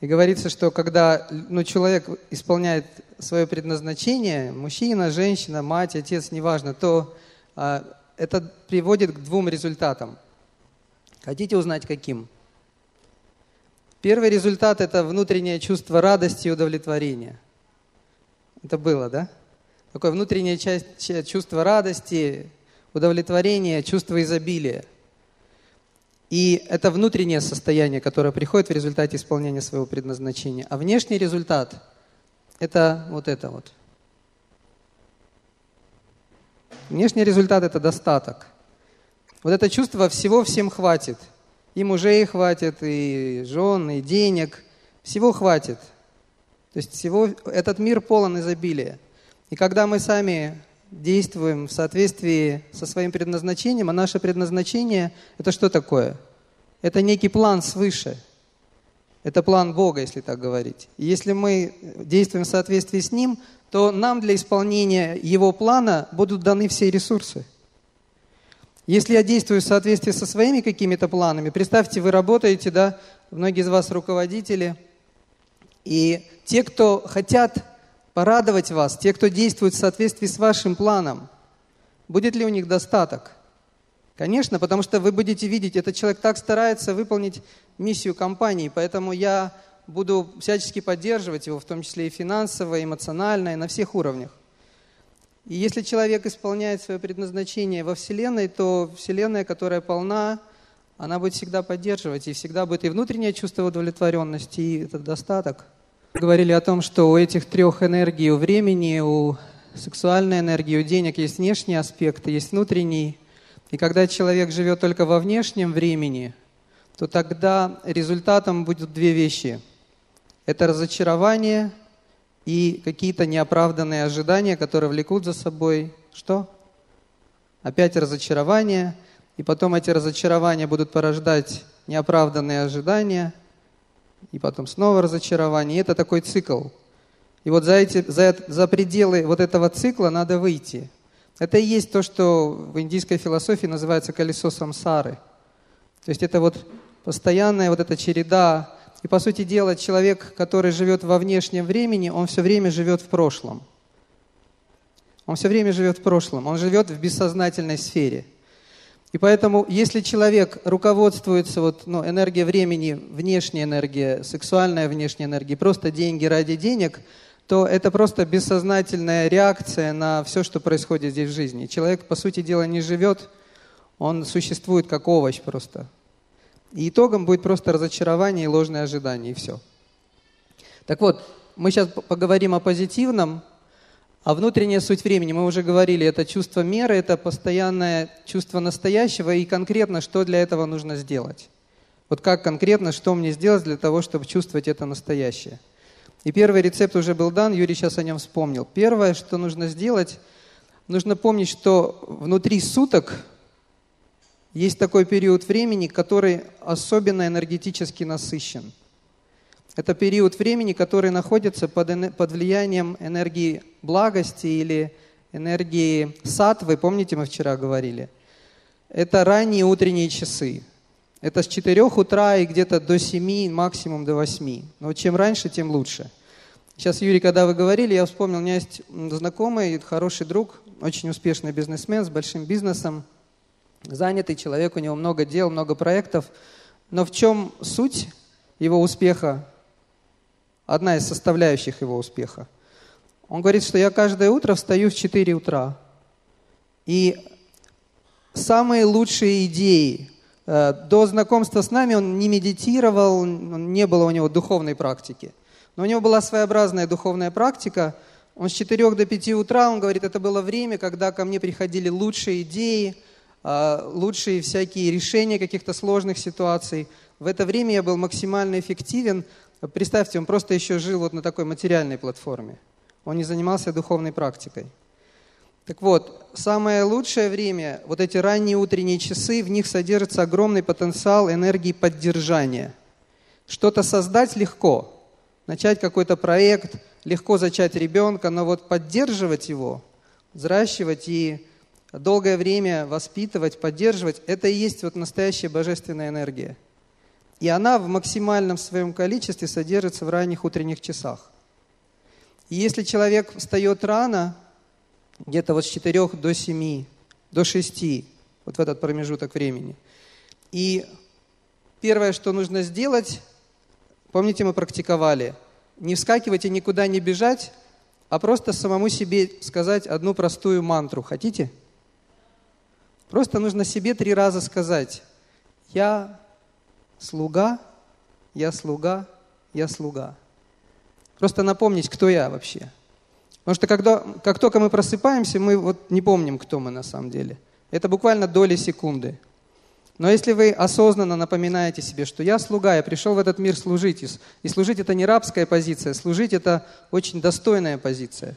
И говорится, что когда ну, человек исполняет свое предназначение, мужчина, женщина, мать, отец, неважно, то а, это приводит к двум результатам. Хотите узнать, каким? Первый результат – это внутреннее чувство радости и удовлетворения. Это было, да? Такое внутреннее чувство радости, удовлетворения, чувство изобилия. И это внутреннее состояние, которое приходит в результате исполнения своего предназначения. А внешний результат – это вот это вот. Внешний результат – это достаток. Вот это чувство всего всем хватит. И мужей хватит, и жен, и денег. Всего хватит. То есть всего, этот мир полон изобилия. И когда мы сами действуем в соответствии со своим предназначением, а наше предназначение – это что такое? Это некий план свыше. Это план Бога, если так говорить. И если мы действуем в соответствии с Ним, то нам для исполнения Его плана будут даны все ресурсы. Если я действую в соответствии со своими какими-то планами, представьте, вы работаете, да, многие из вас руководители, и те, кто хотят порадовать вас, те, кто действует в соответствии с вашим планом, будет ли у них достаток? Конечно, потому что вы будете видеть, этот человек так старается выполнить миссию компании, поэтому я буду всячески поддерживать его, в том числе и финансово, и эмоционально, и на всех уровнях. И если человек исполняет свое предназначение во Вселенной, то Вселенная, которая полна, она будет всегда поддерживать, и всегда будет и внутреннее чувство удовлетворенности, и этот достаток – говорили о том, что у этих трех энергий, у времени, у сексуальной энергии, у денег есть внешний аспект, есть внутренний. И когда человек живет только во внешнем времени, то тогда результатом будут две вещи. Это разочарование и какие-то неоправданные ожидания, которые влекут за собой что? Опять разочарование, и потом эти разочарования будут порождать неоправданные ожидания – и потом снова разочарование. И это такой цикл. И вот за, эти, за, за пределы вот этого цикла надо выйти. Это и есть то, что в индийской философии называется колесо самсары. То есть это вот постоянная вот эта череда. И по сути дела человек, который живет во внешнем времени, он все время живет в прошлом. Он все время живет в прошлом. Он живет в бессознательной сфере. И поэтому, если человек руководствуется вот, ну, энергией времени, внешняя энергия, сексуальная внешняя энергия, просто деньги ради денег, то это просто бессознательная реакция на все, что происходит здесь в жизни. Человек, по сути дела, не живет, он существует как овощ просто. И итогом будет просто разочарование и ложное ожидание, и все. Так вот, мы сейчас поговорим о позитивном, а внутренняя суть времени, мы уже говорили, это чувство меры, это постоянное чувство настоящего и конкретно, что для этого нужно сделать. Вот как конкретно, что мне сделать для того, чтобы чувствовать это настоящее. И первый рецепт уже был дан, Юрий сейчас о нем вспомнил. Первое, что нужно сделать, нужно помнить, что внутри суток есть такой период времени, который особенно энергетически насыщен. Это период времени, который находится под, под влиянием энергии благости или энергии сатвы. Помните, мы вчера говорили? Это ранние утренние часы. Это с 4 утра и где-то до 7, максимум до 8. Но чем раньше, тем лучше. Сейчас, Юрий, когда вы говорили, я вспомнил, у меня есть знакомый, хороший друг, очень успешный бизнесмен с большим бизнесом, занятый человек, у него много дел, много проектов. Но в чем суть его успеха? Одна из составляющих его успеха. Он говорит, что я каждое утро встаю в 4 утра. И самые лучшие идеи, э, до знакомства с нами он не медитировал, не было у него духовной практики. Но у него была своеобразная духовная практика. Он с 4 до 5 утра, он говорит, это было время, когда ко мне приходили лучшие идеи, э, лучшие всякие решения каких-то сложных ситуаций. В это время я был максимально эффективен, Представьте, он просто еще жил вот на такой материальной платформе. Он не занимался духовной практикой. Так вот, самое лучшее время, вот эти ранние утренние часы, в них содержится огромный потенциал энергии поддержания. Что-то создать легко, начать какой-то проект, легко зачать ребенка, но вот поддерживать его, взращивать и долгое время воспитывать, поддерживать, это и есть вот настоящая божественная энергия – И она в максимальном своем количестве содержится в ранних утренних часах. И если человек встает рано, где-то вот с 4 до 7, до 6, вот в этот промежуток времени, и первое, что нужно сделать, помните, мы практиковали, не вскакивать и никуда не бежать, а просто самому себе сказать одну простую мантру. Хотите? Просто нужно себе три раза сказать, я слуга, я слуга, я слуга. Просто напомнить, кто я вообще. Потому что когда, как только мы просыпаемся, мы вот не помним, кто мы на самом деле. Это буквально доли секунды. Но если вы осознанно напоминаете себе, что я слуга, я пришел в этот мир служить, и служить это не рабская позиция, служить это очень достойная позиция.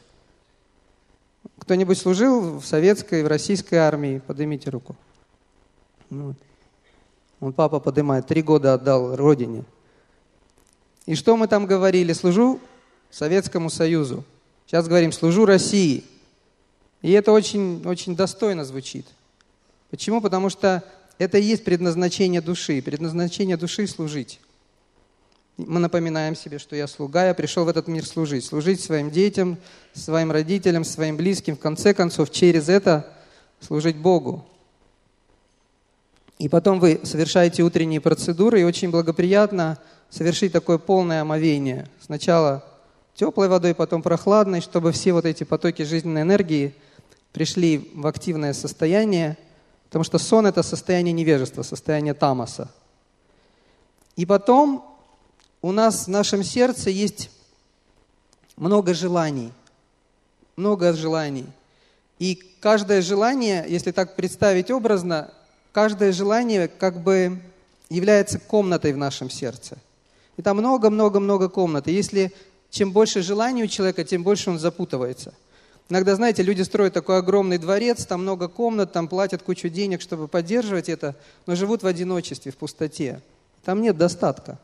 Кто-нибудь служил в советской, в российской армии? Поднимите руку. Ну, он папа поднимает, три года отдал родине. И что мы там говорили? Служу Советскому Союзу. Сейчас говорим, служу России. И это очень, очень достойно звучит. Почему? Потому что это и есть предназначение души. Предназначение души – служить. Мы напоминаем себе, что я слуга, я пришел в этот мир служить. Служить своим детям, своим родителям, своим близким. В конце концов, через это служить Богу. И потом вы совершаете утренние процедуры, и очень благоприятно совершить такое полное омовение. Сначала теплой водой, потом прохладной, чтобы все вот эти потоки жизненной энергии пришли в активное состояние, потому что сон – это состояние невежества, состояние тамаса. И потом у нас в нашем сердце есть много желаний, много желаний. И каждое желание, если так представить образно, каждое желание как бы является комнатой в нашем сердце. И там много-много-много комнат. И если чем больше желаний у человека, тем больше он запутывается. Иногда, знаете, люди строят такой огромный дворец, там много комнат, там платят кучу денег, чтобы поддерживать это, но живут в одиночестве, в пустоте. Там нет достатка.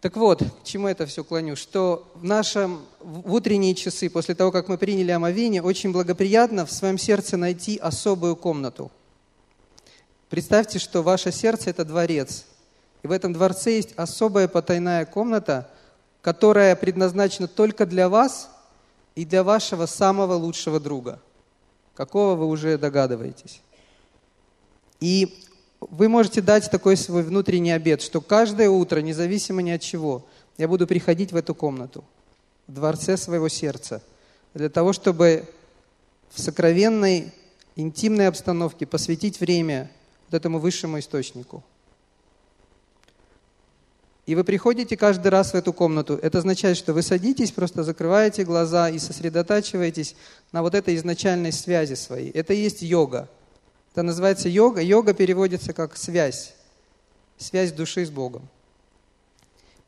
Так вот, к чему это все клоню? Что в нашем в утренние часы, после того, как мы приняли омовение, очень благоприятно в своем сердце найти особую комнату. Представьте, что ваше сердце – это дворец. И в этом дворце есть особая потайная комната, которая предназначена только для вас и для вашего самого лучшего друга. Какого вы уже догадываетесь. И вы можете дать такой свой внутренний обед, что каждое утро, независимо ни от чего, я буду приходить в эту комнату, в дворце своего сердца, для того, чтобы в сокровенной, интимной обстановке посвятить время вот этому высшему источнику. И вы приходите каждый раз в эту комнату. Это означает, что вы садитесь, просто закрываете глаза и сосредотачиваетесь на вот этой изначальной связи своей. Это и есть йога. Это называется йога. Йога переводится как связь. Связь души с Богом.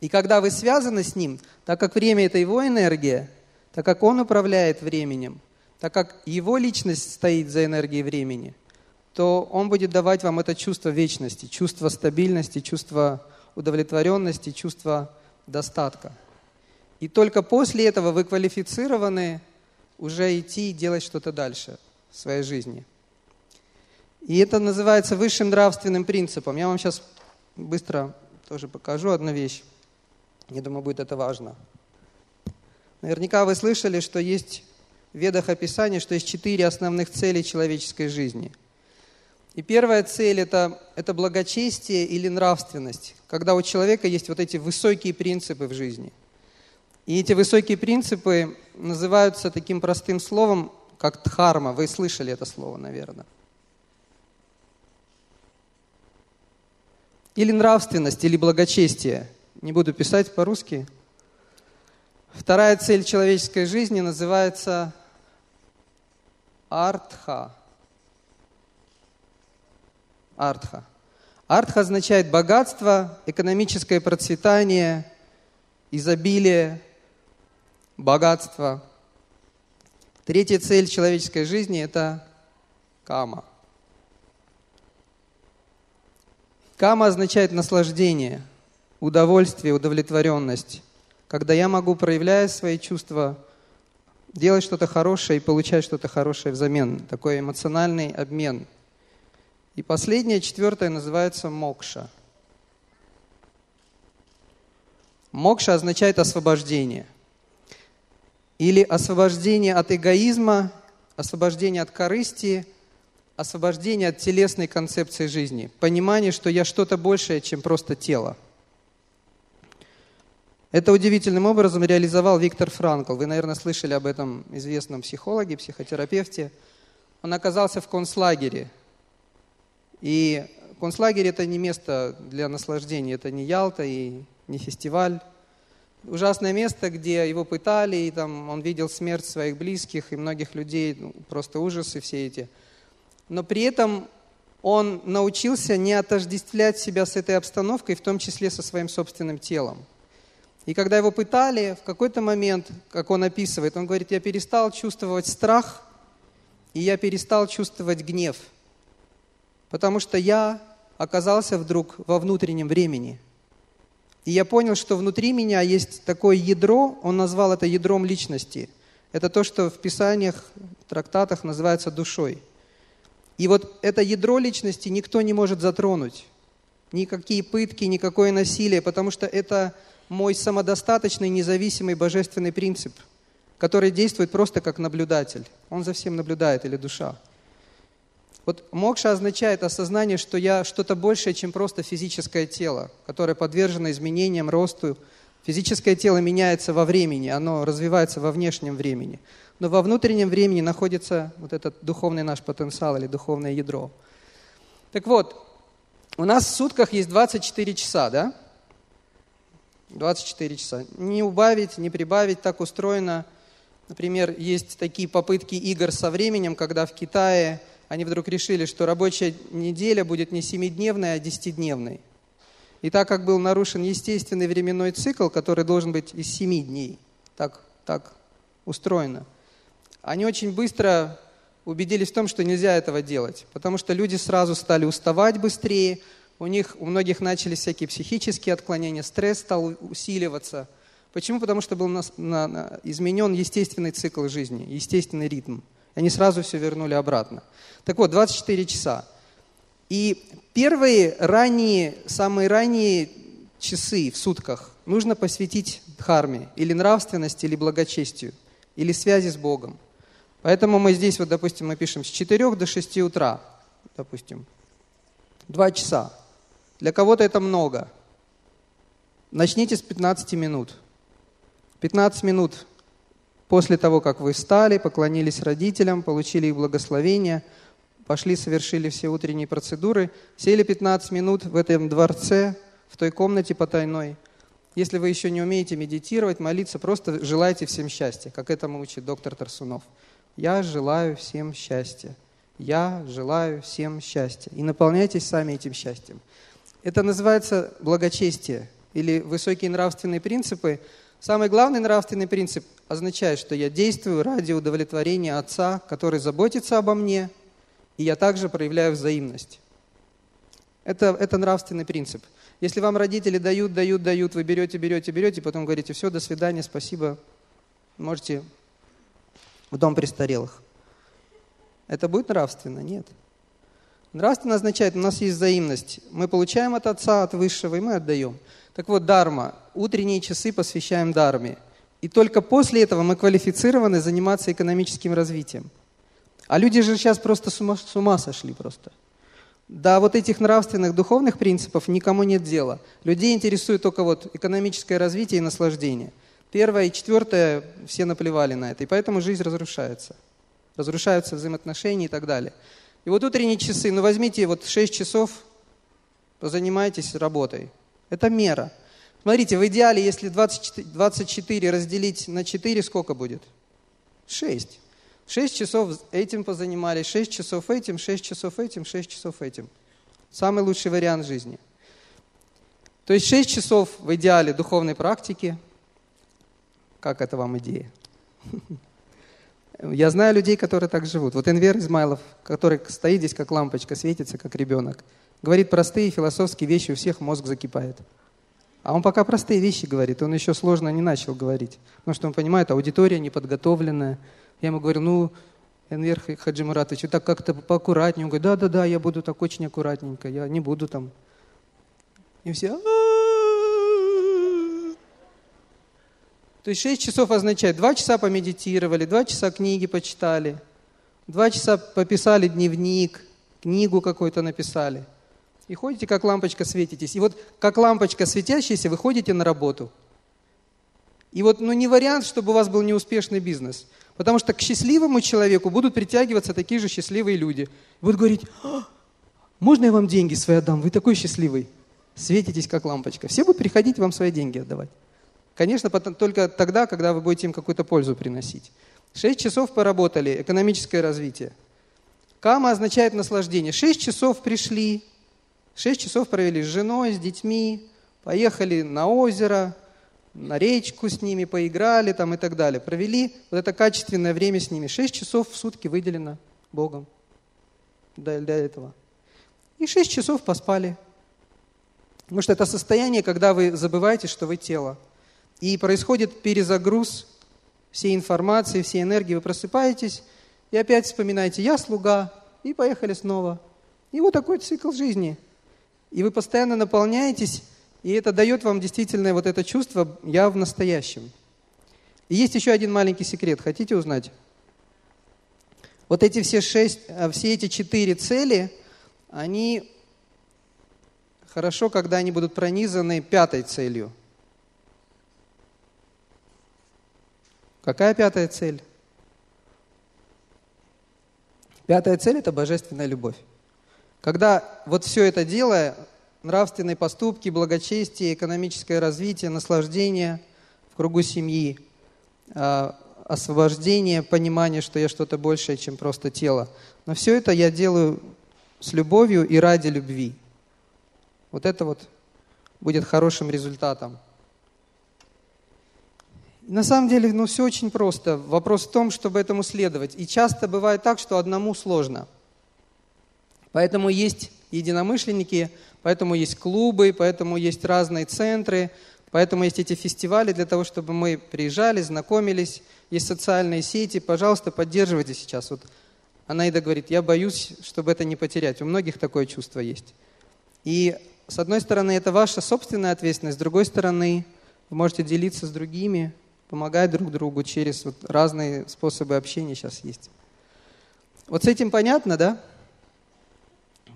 И когда вы связаны с Ним, так как время – это Его энергия, так как Он управляет временем, так как Его личность стоит за энергией времени, то Он будет давать вам это чувство вечности, чувство стабильности, чувство удовлетворенности, чувство достатка. И только после этого вы квалифицированы уже идти и делать что-то дальше в своей жизни. И это называется высшим нравственным принципом. Я вам сейчас быстро тоже покажу одну вещь. Я думаю, будет это важно. Наверняка вы слышали, что есть в ведах описание, что есть четыре основных цели человеческой жизни. И первая цель это, – это благочестие или нравственность, когда у человека есть вот эти высокие принципы в жизни. И эти высокие принципы называются таким простым словом, как дхарма. Вы слышали это слово, наверное. Или нравственность, или благочестие. Не буду писать по-русски. Вторая цель человеческой жизни называется артха. Артха. Артха означает богатство, экономическое процветание, изобилие, богатство. Третья цель человеческой жизни – это кама. Кама означает наслаждение, удовольствие, удовлетворенность. Когда я могу, проявляя свои чувства, делать что-то хорошее и получать что-то хорошее взамен. Такой эмоциональный обмен. И последнее, четвертое, называется мокша. Мокша означает освобождение. Или освобождение от эгоизма, освобождение от корысти, освобождение от телесной концепции жизни. Понимание, что я что-то большее, чем просто тело. Это удивительным образом реализовал Виктор Франкл. Вы, наверное, слышали об этом известном психологе, психотерапевте. Он оказался в концлагере. И концлагерь – это не место для наслаждения, это не Ялта и не фестиваль. Ужасное место, где его пытали, и там он видел смерть своих близких и многих людей, ну, просто ужасы все эти. Но при этом он научился не отождествлять себя с этой обстановкой, в том числе со своим собственным телом. И когда его пытали, в какой-то момент, как он описывает, он говорит, я перестал чувствовать страх, и я перестал чувствовать гнев, потому что я оказался вдруг во внутреннем времени. И я понял, что внутри меня есть такое ядро, он назвал это ядром личности. Это то, что в писаниях, трактатах называется душой. И вот это ядро личности никто не может затронуть. Никакие пытки, никакое насилие, потому что это мой самодостаточный, независимый божественный принцип, который действует просто как наблюдатель. Он за всем наблюдает, или душа. Вот мокша означает осознание, что я что-то большее, чем просто физическое тело, которое подвержено изменениям, росту. Физическое тело меняется во времени, оно развивается во внешнем времени. Но во внутреннем времени находится вот этот духовный наш потенциал или духовное ядро. Так вот, у нас в сутках есть 24 часа, да? 24 часа. Не убавить, не прибавить, так устроено. Например, есть такие попытки игр со временем, когда в Китае они вдруг решили, что рабочая неделя будет не семидневной, а десятидневной. И так как был нарушен естественный временной цикл, который должен быть из семи дней, так, так устроено, они очень быстро убедились в том, что нельзя этого делать, потому что люди сразу стали уставать быстрее, у них, у многих начались всякие психические отклонения, стресс стал усиливаться. Почему? Потому что был на, на, на, изменен естественный цикл жизни, естественный ритм. Они сразу все вернули обратно. Так вот, 24 часа. И первые ранние, самые ранние часы в сутках нужно посвятить дхарме, или нравственности, или благочестию, или связи с Богом. Поэтому мы здесь, вот, допустим, мы пишем с 4 до 6 утра, допустим, 2 часа. Для кого-то это много. Начните с 15 минут. 15 минут после того, как вы встали, поклонились родителям, получили их благословение, пошли, совершили все утренние процедуры, сели 15 минут в этом дворце, в той комнате потайной. Если вы еще не умеете медитировать, молиться, просто желайте всем счастья, как этому учит доктор Тарсунов. Я желаю всем счастья. Я желаю всем счастья. И наполняйтесь сами этим счастьем. Это называется благочестие или высокие нравственные принципы. Самый главный нравственный принцип означает, что я действую ради удовлетворения Отца, который заботится обо мне, и я также проявляю взаимность. Это, это нравственный принцип. Если вам родители дают, дают, дают, вы берете, берете, берете, потом говорите, все, до свидания, спасибо, можете в дом престарелых. Это будет нравственно? Нет. Нравственно означает, у нас есть взаимность. Мы получаем от Отца, от Высшего, и мы отдаем. Так вот, дарма. Утренние часы посвящаем дарме. И только после этого мы квалифицированы заниматься экономическим развитием. А люди же сейчас просто с ума, с ума сошли просто. Да, вот этих нравственных, духовных принципов никому нет дела. Людей интересует только вот экономическое развитие и наслаждение. Первое и четвертое все наплевали на это, и поэтому жизнь разрушается. Разрушаются взаимоотношения и так далее. И вот утренние часы, ну возьмите вот 6 часов, позанимайтесь работой. Это мера. Смотрите, в идеале, если 24, 24 разделить на 4, сколько будет? 6. 6 часов этим позанимались, 6 часов этим, 6 часов этим, 6 часов этим. Самый лучший вариант жизни. То есть 6 часов в идеале духовной практики. Как это вам идея? Я знаю людей, которые так живут. Вот Энвер Измайлов, который стоит здесь как лампочка, светится как ребенок. Говорит простые философские вещи, у всех мозг закипает. А он пока простые вещи говорит, он еще сложно не начал говорить. Потому что он понимает, аудитория неподготовленная. Я ему говорю, ну, Энвер Хаджи Муратович, так как-то поаккуратнее. Он говорит, да-да-да, я буду так очень аккуратненько, я не буду там. И все, То есть 6 часов означает 2 часа помедитировали, 2 часа книги почитали, 2 часа пописали дневник, книгу какую-то написали. И ходите, как лампочка светитесь. И вот как лампочка светящаяся, вы ходите на работу. И вот ну, не вариант, чтобы у вас был неуспешный бизнес. Потому что к счастливому человеку будут притягиваться такие же счастливые люди. Будут говорить, а, можно я вам деньги свои отдам? Вы такой счастливый. Светитесь, как лампочка. Все будут приходить вам свои деньги отдавать. Конечно, только тогда, когда вы будете им какую-то пользу приносить. Шесть часов поработали, экономическое развитие. Кама означает наслаждение. Шесть часов пришли, шесть часов провели с женой, с детьми, поехали на озеро, на речку с ними, поиграли там и так далее. Провели вот это качественное время с ними. Шесть часов в сутки выделено Богом для, этого. И шесть часов поспали. Потому что это состояние, когда вы забываете, что вы тело. И происходит перезагруз всей информации, всей энергии. Вы просыпаетесь и опять вспоминаете «я слуга», и поехали снова. И вот такой цикл жизни. И вы постоянно наполняетесь, и это дает вам действительно вот это чувство «я в настоящем». И есть еще один маленький секрет. Хотите узнать? Вот эти все шесть, э, все эти четыре цели, они хорошо, когда они будут пронизаны пятой целью – Какая пятая цель? Пятая цель – это божественная любовь. Когда вот все это делая, нравственные поступки, благочестие, экономическое развитие, наслаждение в кругу семьи, а, освобождение, понимание, что я что-то большее, чем просто тело. Но все это я делаю с любовью и ради любви. Вот это вот будет хорошим результатом. На самом деле, ну, все очень просто. Вопрос в том, чтобы этому следовать. И часто бывает так, что одному сложно. Поэтому есть единомышленники, поэтому есть клубы, поэтому есть разные центры, поэтому есть эти фестивали для того, чтобы мы приезжали, знакомились. Есть социальные сети. Пожалуйста, поддерживайте сейчас. Вот Анаида говорит, я боюсь, чтобы это не потерять. У многих такое чувство есть. И с одной стороны, это ваша собственная ответственность, с другой стороны, вы можете делиться с другими, помогать друг другу через вот разные способы общения сейчас есть. Вот с этим понятно, да?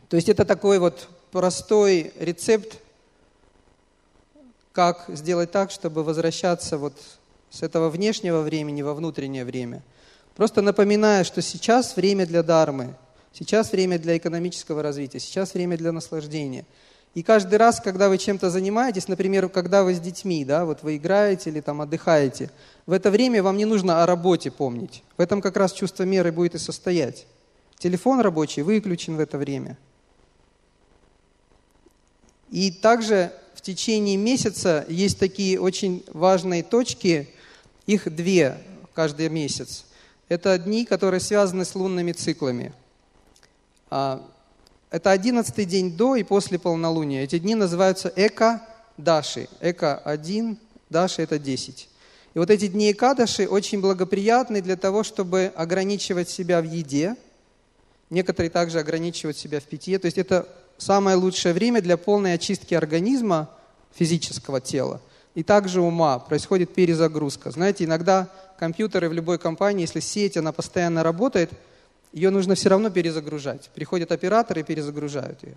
То есть это такой вот простой рецепт, как сделать так, чтобы возвращаться вот с этого внешнего времени во внутреннее время. Просто напоминая, что сейчас время для дармы, сейчас время для экономического развития, сейчас время для наслаждения – и каждый раз, когда вы чем-то занимаетесь, например, когда вы с детьми, да, вот вы играете или там отдыхаете, в это время вам не нужно о работе помнить. В этом как раз чувство меры будет и состоять. Телефон рабочий выключен в это время. И также в течение месяца есть такие очень важные точки, их две каждый месяц. Это дни, которые связаны с лунными циклами. А, это одиннадцатый день до и после полнолуния. Эти дни называются Эка-Даши. Эка-1, Даши – это 10. И вот эти дни Экадаши очень благоприятны для того, чтобы ограничивать себя в еде. Некоторые также ограничивают себя в питье. То есть это самое лучшее время для полной очистки организма, физического тела. И также ума. Происходит перезагрузка. Знаете, иногда компьютеры в любой компании, если сеть, она постоянно работает – ее нужно все равно перезагружать. Приходят операторы и перезагружают ее.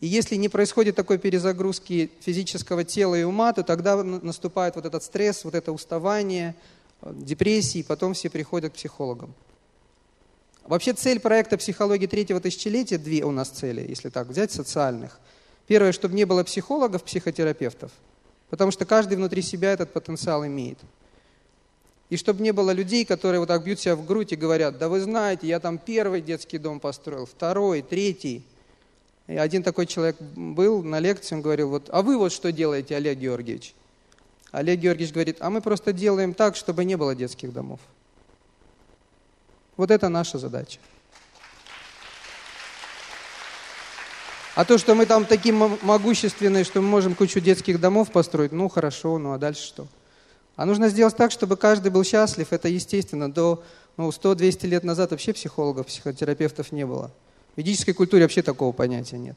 И если не происходит такой перезагрузки физического тела и ума, то тогда наступает вот этот стресс, вот это уставание, э, депрессии, и потом все приходят к психологам. Вообще цель проекта «Психология третьего тысячелетия» две у нас цели, если так взять, социальных. Первое, чтобы не было психологов, психотерапевтов, потому что каждый внутри себя этот потенциал имеет – и чтобы не было людей, которые вот так бьют себя в грудь и говорят, да вы знаете, я там первый детский дом построил, второй, третий. И один такой человек был на лекции, он говорил, вот, а вы вот что делаете, Олег Георгиевич? Олег Георгиевич говорит, а мы просто делаем так, чтобы не было детских домов. Вот это наша задача. А то, что мы там такие могущественные, что мы можем кучу детских домов построить, ну хорошо, ну а дальше что? А нужно сделать так, чтобы каждый был счастлив. Это естественно. До ну, 100-200 лет назад вообще психологов, психотерапевтов не было. В ведической культуре вообще такого понятия нет.